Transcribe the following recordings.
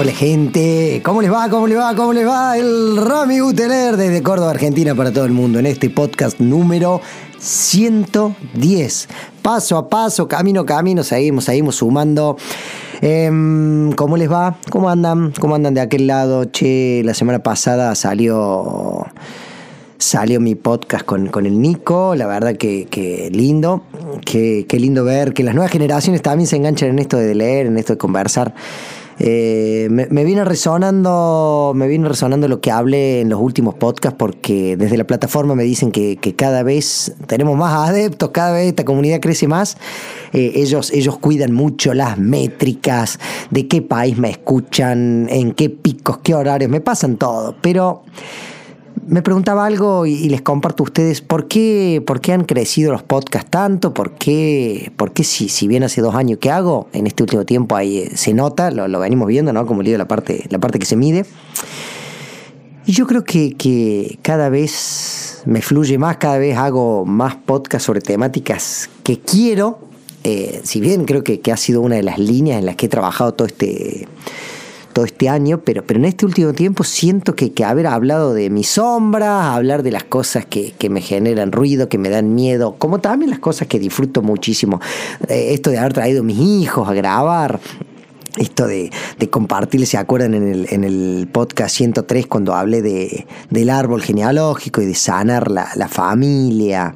Hola gente, ¿cómo les va? ¿Cómo les va? ¿Cómo les va? El Rami Uteler desde Córdoba, Argentina para todo el mundo en este podcast número 110. Paso a paso, camino a camino, seguimos, seguimos sumando. Em, ¿Cómo les va? ¿Cómo andan? ¿Cómo andan de aquel lado? Che, la semana pasada salió salió mi podcast con, con el Nico, la verdad que, lindo, que, que lindo ver que las nuevas generaciones también se enganchan en esto de leer, en esto de conversar. Eh, me, viene resonando, me resonando lo que hablé en los últimos podcasts porque desde la plataforma me dicen que, que cada vez tenemos más adeptos, cada vez esta comunidad crece más. Eh, ellos, ellos cuidan mucho las métricas, de qué país me escuchan, en qué picos, qué horarios, me pasan todo. Pero me preguntaba algo y, les comparto a ustedes por qué, por qué han crecido los podcasts tanto, por qué, por qué si, si bien hace dos años que hago, en este último tiempo ahí eh, se nota, lo, venimos viendo, ¿no? Como digo, la parte, la parte que se mide. Y yo creo que, que cada vez me fluye más, cada vez hago más podcasts sobre temáticas que quiero. Eh, si bien creo que, que ha sido una de las líneas en las que he trabajado todo este todo este año, pero, pero en este último tiempo siento que, que haber hablado de mis sombras, hablar de las cosas que, que, me generan ruido, que me dan miedo, como también las cosas que disfruto muchísimo. Eh, esto de haber traído a mis hijos a grabar, esto de, de, compartir, ¿se acuerdan en el, en el podcast 103 cuando hablé de, del árbol genealógico y de sanar la, la familia?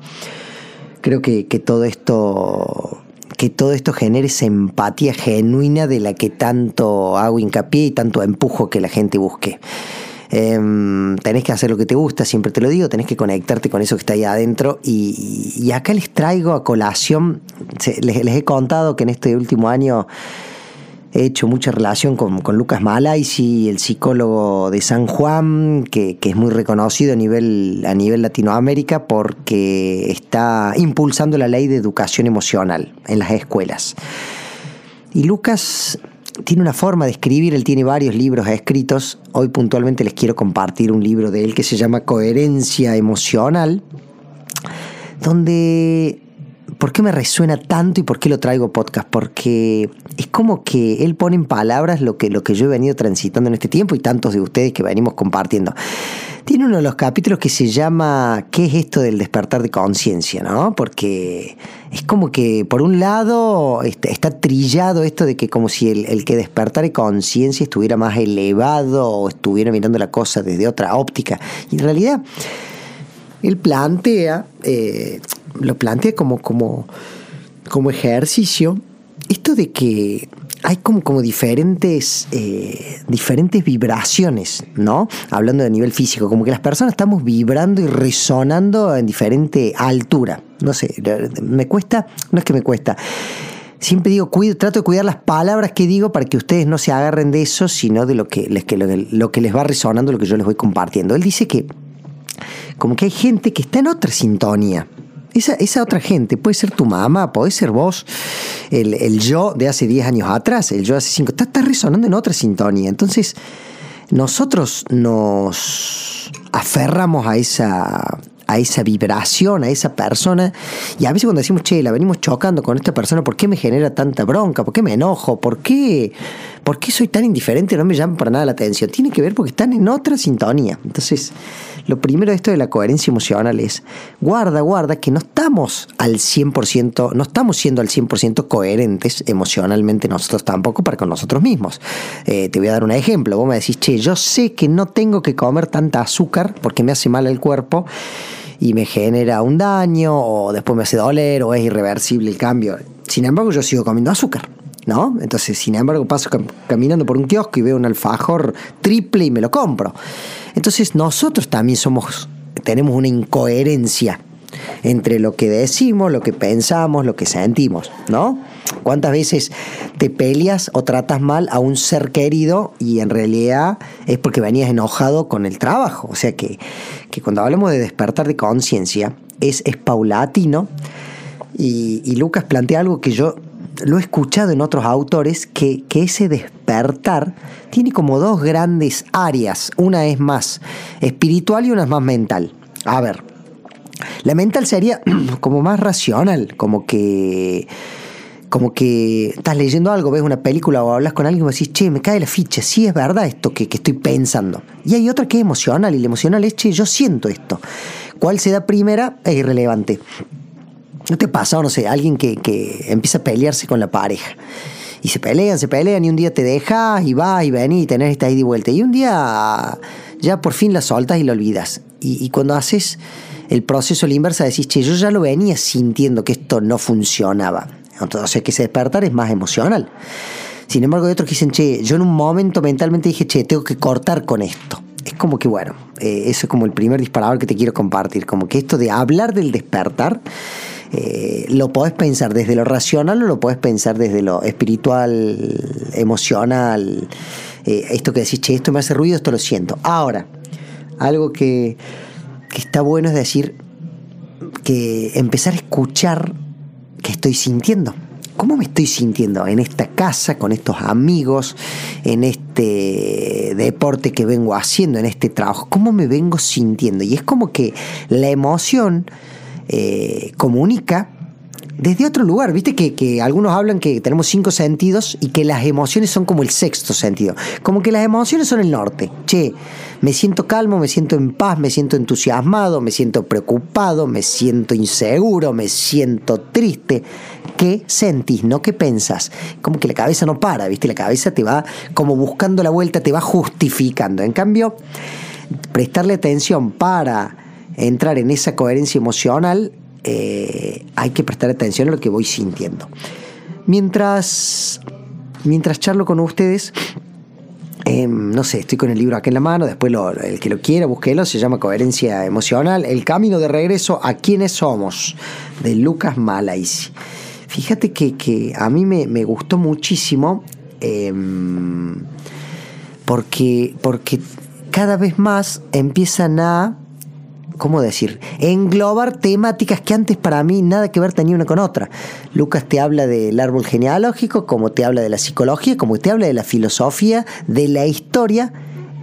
Creo que, que todo esto que todo esto genere esa empatía genuina de la que tanto hago hincapié y tanto empujo que la gente busque. Eh, tenés que hacer lo que te gusta, siempre te lo digo, tenés que conectarte con eso que está ahí adentro. Y, acá les traigo a colación, les, he contado que en este último año he hecho mucha relación con, con Lucas Malaisi, el psicólogo de San Juan, que, que, es muy reconocido a nivel, a nivel Latinoamérica porque está impulsando la ley de educación emocional en las escuelas. Y Lucas tiene una forma de escribir, él tiene varios libros escritos. Hoy puntualmente les quiero compartir un libro de él que se llama Coherencia Emocional, donde ¿Por qué me resuena tanto y por qué lo traigo podcast? Porque es como que él pone en palabras lo que, lo que yo he venido transitando en este tiempo y tantos de ustedes que venimos compartiendo. Tiene uno de los capítulos que se llama ¿Qué es esto del despertar de conciencia? ¿no? Porque es como que por un lado está, está trillado esto de que como si el, que despertara de conciencia estuviera más elevado o estuviera mirando la cosa desde otra óptica. Y en realidad él plantea... Eh, lo plantea como, como, como ejercicio, esto de que hay como, como diferentes, eh, diferentes vibraciones, ¿no? Hablando de nivel físico, como que las personas estamos vibrando y resonando en diferente altura. No sé, me cuesta, no es que me cuesta. Siempre digo, trato de cuidar las palabras que digo para que ustedes no se agarren de eso, sino de lo que, les, que, lo que les va resonando, lo que yo les voy compartiendo. Él dice que como que hay gente que está en otra sintonía. Esa, esa, otra gente puede ser tu mamá, puede ser vos, el, el yo de hace 10 años atrás, el yo de hace 5, está, está, resonando en otra sintonía. Entonces, nosotros nos aferramos a esa, a esa vibración, a esa persona, y a veces cuando decimos, che, la venimos chocando con esta persona, ¿por qué me genera tanta bronca? ¿Por qué me enojo? ¿Por qué, ¿Por qué soy tan indiferente? No me llama para nada la atención. Tiene que ver porque están en otra sintonía. Entonces, lo primero de esto de la coherencia emocional es, guarda, guarda, que no estamos al 100%, no estamos siendo al 100% coherentes emocionalmente nosotros tampoco para con nosotros mismos. Eh, te voy a dar un ejemplo. Vos me decís, che, yo sé que no tengo que comer tanta azúcar porque me hace mal el cuerpo y me genera un daño o después me hace doler o es irreversible el cambio. Sin embargo, yo sigo comiendo azúcar. ¿No? Entonces, sin embargo, paso cam caminando por un kiosco y veo un alfajor triple y me lo compro. Entonces nosotros también somos, tenemos una incoherencia entre lo que decimos, lo que pensamos, lo que sentimos, ¿no? ¿Cuántas veces te peleas o tratas mal a un ser querido y en realidad es porque venías enojado con el trabajo? O sea que, que cuando hablamos de despertar de conciencia es, es paulatino y, y Lucas plantea algo que yo lo he escuchado en otros autores, que, que, ese despertar tiene como dos grandes áreas. Una es más espiritual y una es más mental. A ver, la mental sería como más racional, como que como que estás leyendo algo, ves una película o hablas con alguien y decís, che, me cae la ficha, sí es verdad esto que, que, estoy pensando. Y hay otra que es emocional, y la emocional es, che, yo siento esto. ¿Cuál se da primera? Es irrelevante. ¿No te pasa, no sé, alguien que, que empieza a pelearse con la pareja? Y se pelean, se pelean, y un día te dejas y vas y venís y tenés esta ida y vuelta. Y un día ya por fin la soltas y la olvidas. Y, cuando haces el proceso a la inversa, decís, che, yo ya lo venía sintiendo que esto no funcionaba. Entonces, que ese despertar es más emocional. Sin embargo, hay otros que dicen, che, yo en un momento mentalmente dije, che, tengo que cortar con esto. Es como que, bueno, eh, eso es como el primer disparador que te quiero compartir. Como que esto de hablar del despertar eh, lo podés pensar desde lo racional o lo podés pensar desde lo espiritual, emocional. Eh, esto que decís, che, esto me hace ruido, esto lo siento. Ahora, algo que, que está bueno es decir que empezar a escuchar qué estoy sintiendo. ¿Cómo me estoy sintiendo en esta casa, con estos amigos, en este deporte que vengo haciendo, en este trabajo? ¿Cómo me vengo sintiendo? Y es como que la emoción eh, comunica desde otro lugar. Viste que, algunos hablan que tenemos cinco sentidos y que las emociones son como el sexto sentido. Como que las emociones son el norte. Che, me siento calmo, me siento en paz, me siento entusiasmado, me siento preocupado, me siento inseguro, me siento triste. ¿Qué sentís? No qué pensás. Como que la cabeza no para, ¿viste? La cabeza te va como buscando la vuelta, te va justificando. En cambio, prestarle atención para entrar en esa coherencia emocional eh, hay que prestar atención a lo que voy sintiendo. Mientras, mientras charlo con ustedes, eh, no sé, estoy con el libro aquí en la mano, después lo, el que lo quiera, búsquelo, se llama Coherencia Emocional, El Camino de Regreso a quienes somos, de Lucas Malaisi. Fíjate que, que a mí me, me gustó muchísimo eh, porque, porque cada vez más empiezan a ¿cómo decir? Englobar temáticas que antes para mí nada que ver tenía una con otra. Lucas te habla del árbol genealógico, como te habla de la psicología, como te habla de la filosofía, de la historia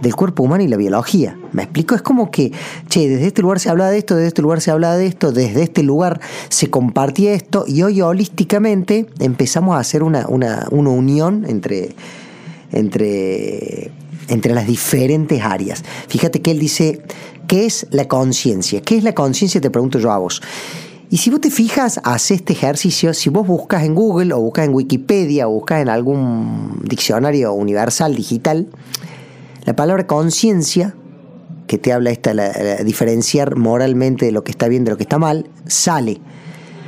del cuerpo humano y la biología. ¿Me explico? Es como que, che, desde este lugar se habla de esto, desde este lugar se habla de esto, desde este lugar se compartía esto y hoy holísticamente empezamos a hacer una, una, una unión entre, entre, entre las diferentes áreas. Fíjate que él dice, ¿qué es la conciencia? ¿Qué es la conciencia? Te pregunto yo a vos. Y si vos te fijas, haces este ejercicio, si vos buscas en Google o buscas en Wikipedia o buscas en algún diccionario universal digital, la palabra conciencia, que te habla esta, diferenciar moralmente de lo que está bien de lo que está mal, sale.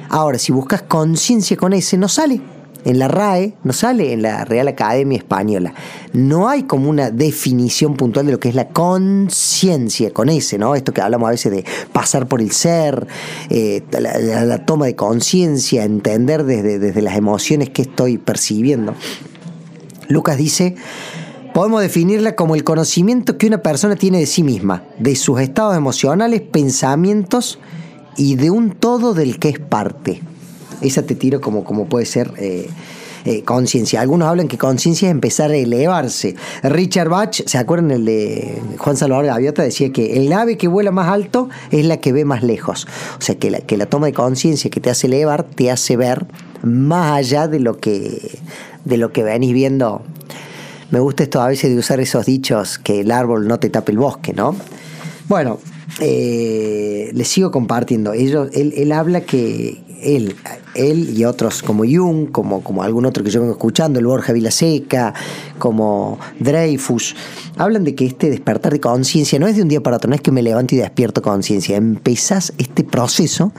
Ahora, si buscas conciencia con ese, no sale. En la RAE no sale en la Real Academia Española. No hay como una definición puntual de lo que es la conciencia con ese, ¿no? Esto que hablamos a veces de pasar por el ser, eh, la, la, toma de conciencia, entender desde, desde las emociones que estoy percibiendo. Lucas dice, podemos definirla como el conocimiento que una persona tiene de sí misma, de sus estados emocionales, pensamientos y de un todo del que es parte. Esa te tiro como, como puede ser eh, eh, conciencia. Algunos hablan que conciencia es empezar a elevarse. Richard Bach, ¿se acuerdan el de Juan Salvador Gaviota? Decía que el ave que vuela más alto es la que ve más lejos. O sea, que la, que la toma de conciencia que te hace elevar te hace ver más allá de lo que, de lo que venís viendo. Me gusta esto a veces de usar esos dichos que el árbol no te tape el bosque, ¿no? Bueno, eh, les sigo compartiendo. Ellos, él, él habla que él, él y otros como Jung, como, como algún otro que yo vengo escuchando, el Borja Vilaseca, como Dreyfus, hablan de que este despertar de conciencia no es de un día para otro, no es que me levanto y despierto conciencia, empezás este proceso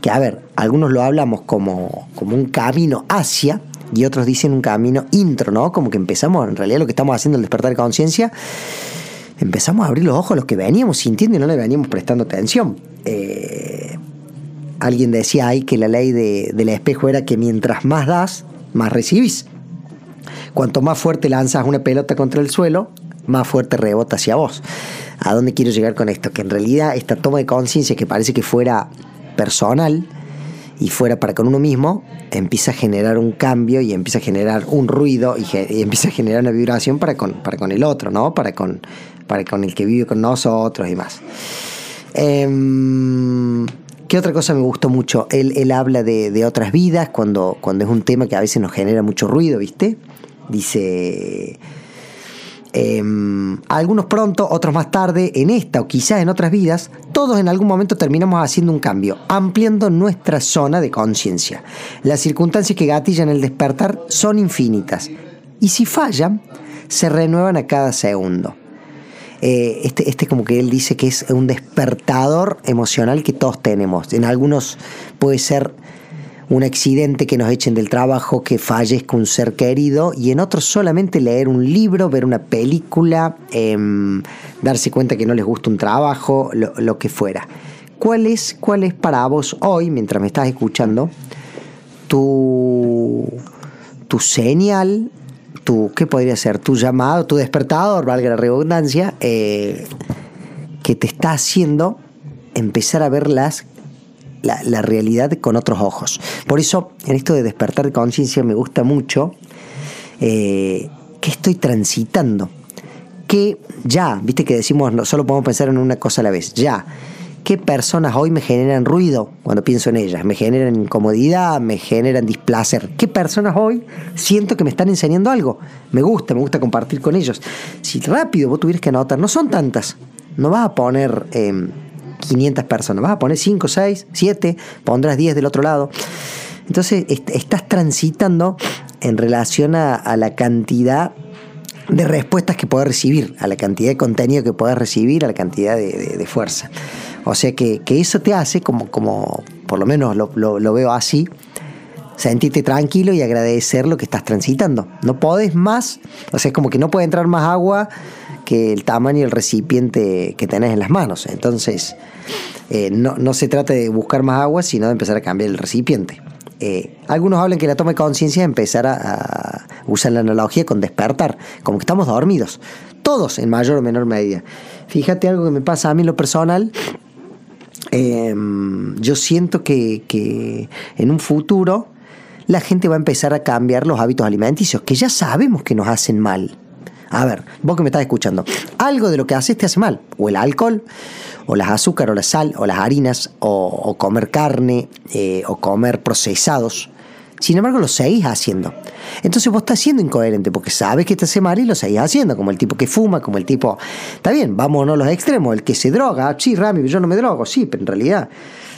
que, a ver, algunos lo hablamos como, como un camino hacia, y otros dicen un camino intro, ¿no? Como que empezamos, en realidad lo que estamos haciendo el despertar de conciencia, empezamos a abrir los ojos a los que veníamos sintiendo y no le veníamos prestando atención. Eh, alguien decía ahí que la ley de, del espejo era que mientras más das, más recibís. Cuanto más fuerte lanzas una pelota contra el suelo, más fuerte rebota hacia vos. ¿A dónde quiero llegar con esto? Que en realidad esta toma de conciencia que parece que fuera personal y fuera para con uno mismo, empieza a generar un cambio y empieza a generar un ruido y, empieza a generar una vibración para con, para con el otro, ¿no? Para con, para con el que vive con nosotros y más. Em, ¿Qué otra cosa me gustó mucho? Él, habla de, otras vidas cuando, cuando es un tema que a veces nos genera mucho ruido, ¿viste? Dice, em, algunos pronto, otros más tarde, en esta o quizás en otras vidas, todos en algún momento terminamos haciendo un cambio, ampliando nuestra zona de conciencia. Las circunstancias que gatillan el despertar son infinitas y si fallan, se renuevan a cada segundo. Eh, este, este como que él dice que es un despertador emocional que todos tenemos. En algunos puede ser un accidente que nos echen del trabajo, que fallezca un ser querido, y en otros solamente leer un libro, ver una película, em, darse cuenta que no les gusta un trabajo, lo, que fuera. ¿Cuál es, ¿Cuál es para vos hoy, mientras me estás escuchando, tu, tu señal, tu, ¿qué podría ser? Tu llamado, tu despertador, valga la redundancia, eh, que te está haciendo empezar a ver las la, realidad con otros ojos. Por eso, en esto de despertar de conciencia me gusta mucho eh, qué estoy transitando. Que ya, viste que decimos, no solo podemos pensar en una cosa a la vez, ya. ¿Qué personas hoy me generan ruido cuando pienso en ellas? ¿Me generan incomodidad? ¿Me generan displacer? ¿Qué personas hoy siento que me están enseñando algo? Me gusta, me gusta compartir con ellos. Si rápido vos tuvieras que anotar, no son tantas. No vas a poner em, 500 personas. Vas a poner 5, 6, 7, pondrás 10 del otro lado. Entonces estás transitando en relación a, la cantidad de respuestas que puedes recibir, a la cantidad de contenido que puedes recibir, a la cantidad de, fuerza. O sea que, eso te hace, como, como por lo menos lo, lo, veo así, sentirte tranquilo y agradecer lo que estás transitando. No podés más, o sea, es como que no puede entrar más agua que el tamaño del recipiente que tenés en las manos. Entonces, eh, no, se trata de buscar más agua, sino de empezar a cambiar el recipiente. Eh, algunos hablan que la toma de conciencia es empezar a, usar la analogía con despertar, como que estamos dormidos, todos en mayor o menor medida. Fíjate algo que me pasa a mí en lo personal. Em, yo siento que, que en un futuro la gente va a empezar a cambiar los hábitos alimenticios, que ya sabemos que nos hacen mal. A ver, vos que me estás escuchando, algo de lo que haces te hace mal, o el alcohol, o las azúcar, o la sal, o las harinas, o, comer carne, eh, o comer procesados. Sin embargo, lo seguís haciendo. Entonces vos estás siendo incoherente porque sabes que hace mal y lo seguís haciendo, como el tipo que fuma, como el tipo... Está bien, vámonos a los extremos, el que se droga, sí, Rami, yo no me drogo, sí, pero en realidad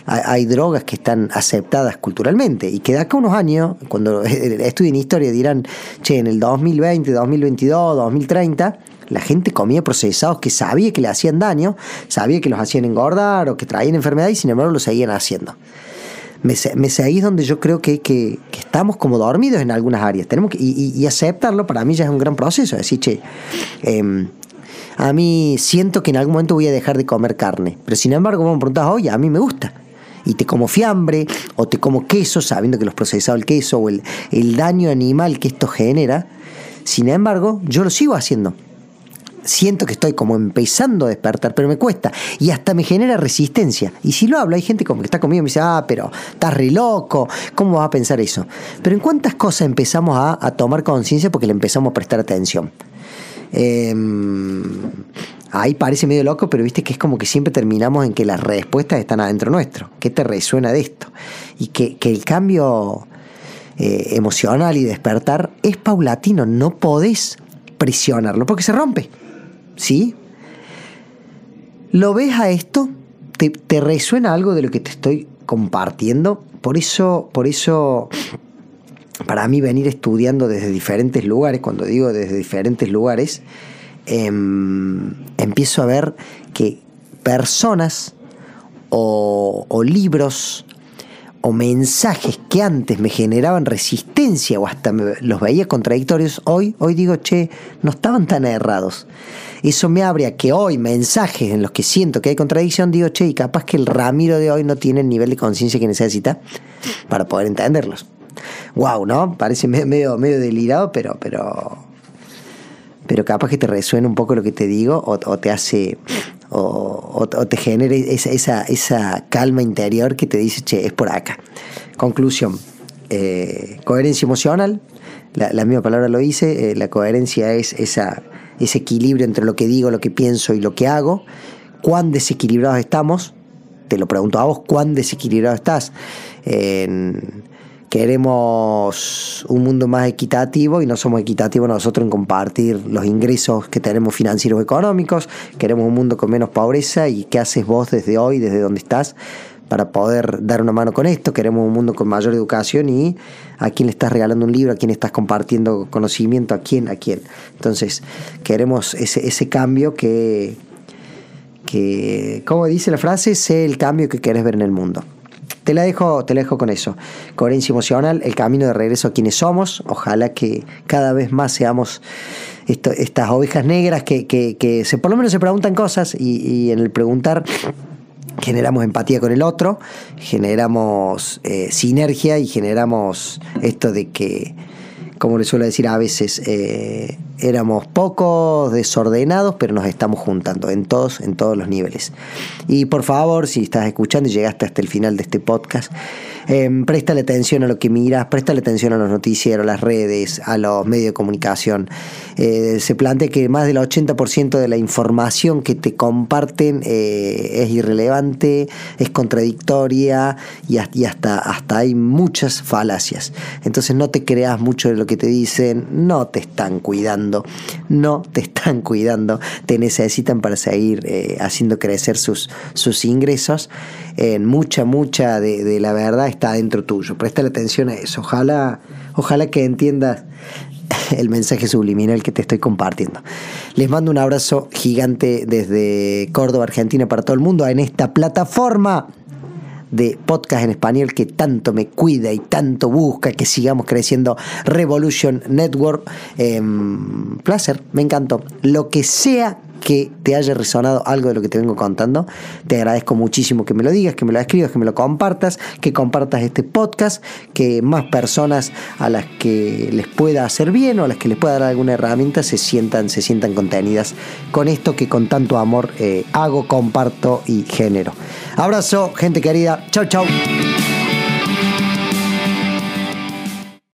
hay, drogas que están aceptadas culturalmente y que unos años, cuando estudien historia, dirán, che, en el 2020, 2022, 2030, la gente comía procesados que sabía que le hacían daño, sabía que los hacían engordar o que traían enfermedad y sin embargo lo seguían haciendo. Me, seguís donde yo creo que, que, estamos como dormidos en algunas áreas. Tenemos que, y, aceptarlo para mí ya es un gran proceso. Decir, che, em, a mí siento que en algún momento voy a dejar de comer carne. Pero sin embargo, vos me preguntás, oye, a mí me gusta y te como fiambre o te como queso, sabiendo que los procesados el queso o el daño animal que esto genera. Sin embargo, yo lo sigo haciendo siento que estoy como empezando a despertar, pero me cuesta y hasta me genera resistencia. Y si lo hablo, hay gente como que está conmigo y me dice, ah, pero estás re loco, ¿cómo vas a pensar eso? Pero en cuántas cosas empezamos a, tomar conciencia porque le empezamos a prestar atención. Eh, ahí parece medio loco, pero viste que es como que siempre terminamos en que las respuestas están adentro nuestro. ¿Qué te resuena de esto? Y que, el cambio eh, emocional y despertar es paulatino, no podés presionarlo porque se rompe. ¿Sí? ¿Lo ves a esto? ¿Te, resuena algo de lo que te estoy compartiendo? Por eso, por eso para mí venir estudiando desde diferentes lugares, cuando digo desde diferentes lugares, em, empiezo a ver que personas o, libros o mensajes que antes me generaban resistencia o hasta los veía contradictorios, hoy, hoy digo, che, no estaban tan errados. Eso me abre a que hoy mensajes en los que siento que hay contradicción, digo, che, y capaz que el Ramiro de hoy no tiene el nivel de conciencia que necesita para poder entenderlos. wow, ¿no? Parece medio, medio delirado, pero, pero, pero capaz que te resuena un poco lo que te digo o, te hace o, te genere esa, esa, calma interior que te dice, che, es por acá. Conclusión, eh, coherencia emocional, la, misma palabra lo hice, eh, la coherencia es esa, ese equilibrio entre lo que digo, lo que pienso y lo que hago. ¿Cuán desequilibrados estamos? Te lo pregunto a vos, ¿cuán desequilibrado estás? queremos un mundo más equitativo y no somos equitativos nosotros en compartir los ingresos que tenemos financieros económicos, queremos un mundo con menos pobreza y qué haces vos desde hoy, desde donde estás, para poder dar una mano con esto, queremos un mundo con mayor educación y a quién le estás regalando un libro, a quién estás compartiendo conocimiento, a quién, a quién. Entonces, queremos ese, ese cambio que, que, como dice la frase, sé el cambio que querés ver en el mundo. Te la dejo, te la dejo con eso. Coherencia emocional, el camino de regreso a quienes somos. Ojalá que cada vez más seamos estas ovejas negras que, que, se, por lo menos se preguntan cosas y en el preguntar generamos empatía con el otro, generamos eh, sinergia y generamos esto de que, como le suelo decir a veces, eh, éramos pocos, desordenados, pero nos estamos juntando en todos, en todos los niveles. Y por favor, si estás escuchando y llegaste hasta el final de este podcast, eh, préstale atención a lo que miras, préstale atención a los noticieros, las redes, a los medios de comunicación. Eh, se plantea que más del 80% de la información que te comparten eh, es irrelevante, es contradictoria y, hasta, hasta hay muchas falacias. Entonces no te creas mucho de lo que te dicen, no te están cuidando, no te están cuidando, te necesitan para seguir eh, haciendo crecer sus, sus ingresos. En mucha, mucha de, de la verdad está dentro tuyo. Presta atención a eso. Ojalá, ojalá que entiendas el mensaje subliminal que te estoy compartiendo. Les mando un abrazo gigante desde Córdoba, Argentina, para todo el mundo en esta plataforma de podcast en español que tanto me cuida y tanto busca que sigamos creciendo Revolution Network. Em, placer, me encantó. Lo que sea que te haya resonado algo de lo que te vengo contando. Te agradezco muchísimo que me lo digas, que me lo escribas, que me lo compartas, que compartas este podcast, que más personas a las que les pueda hacer bien o a las que les pueda dar alguna herramienta se sientan, se sientan contenidas con esto que con tanto amor eh, hago, comparto y genero. Abrazo, gente querida. Chau, chau.